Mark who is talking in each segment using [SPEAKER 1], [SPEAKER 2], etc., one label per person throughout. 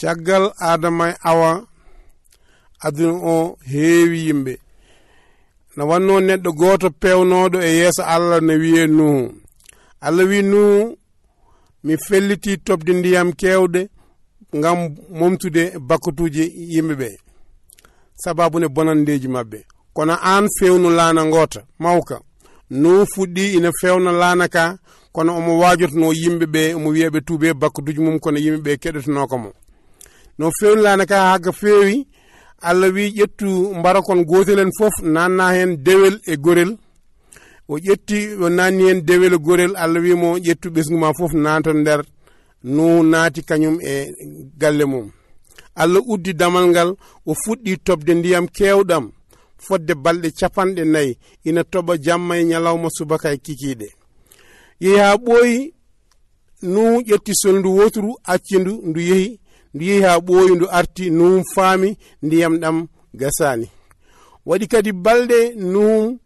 [SPEAKER 1] caggal adama e awa aduna o heewi yimɓe. No wanno neɗɗo goto pewnoɗo e yeeso allah no wiye nuhu. Allah wi nuhu mi felliti tobde ndiyam kewɗe ngam momtude bakkatuji yimɓeɓe. Sababune bonandeji mabɓe kono an fewnu laana ngota mawka. Nuhu fuɗɗi ina fewna laana ka. Kono omo wajotono yimɓeɓe omo wiyaɓe tuube bakkatuji mum kono yimɓeɓe keɗotonoko mo. no fewnilani ka haga feewi allah wi ƴettu mbarakon gotel en fof nanna hen dewel e gorel. O ƴetti o nanni hen dewel e gorel allah wimo ƴettu ɓesguma fof nanto nder nu naati kañum e galle mum. Allah uddi damal ngal o fuɗɗi tobde ndiyam kewɗam fodde balɗe capanɗe nayyi ina toɓa jamma e ñalawma subaka e kikiɗe yeehi ha ɓooyi nu ƴetti solndu woturu accindu ndu yehi ndu yehi ha ɓooyi ndu arti num faami ndiyam ɗam gasani waɗi kadi balɗe num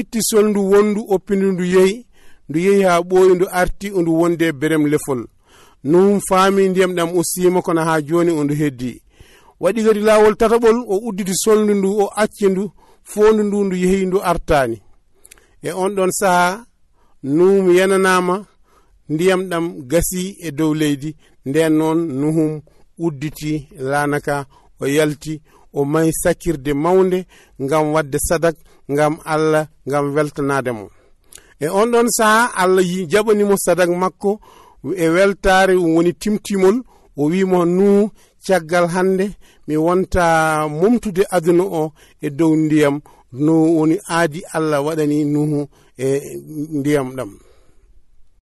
[SPEAKER 1] itti solndu wondu oppindu ndu yehi ndu yehi ha ɓooyi ndu arti ondu wonde berem lefol. Num faami ndiyam ɗam o siima kono ha joni ondu heddi. Waɗi kadi lawol tataɓol o udditi solndu ndu o acci ndu fondu ndu ndu yehi ndu artani e on ɗon saaha num yananama ndiyam ɗam gasi e dow leydi nden noon nuhum udditi lanaka o yalti o mayi sakirde mawde ngam wadde sadak ngam allah ngam weltanade mo. E on ɗon saaha allah jaɓanimo sadak makko e weltare woni timtimol o wimo nu caggal hande mi wonta momtude aduna o e dow ndiyam no woni aadi allah waɗani nuhu e ndiyam ɗam.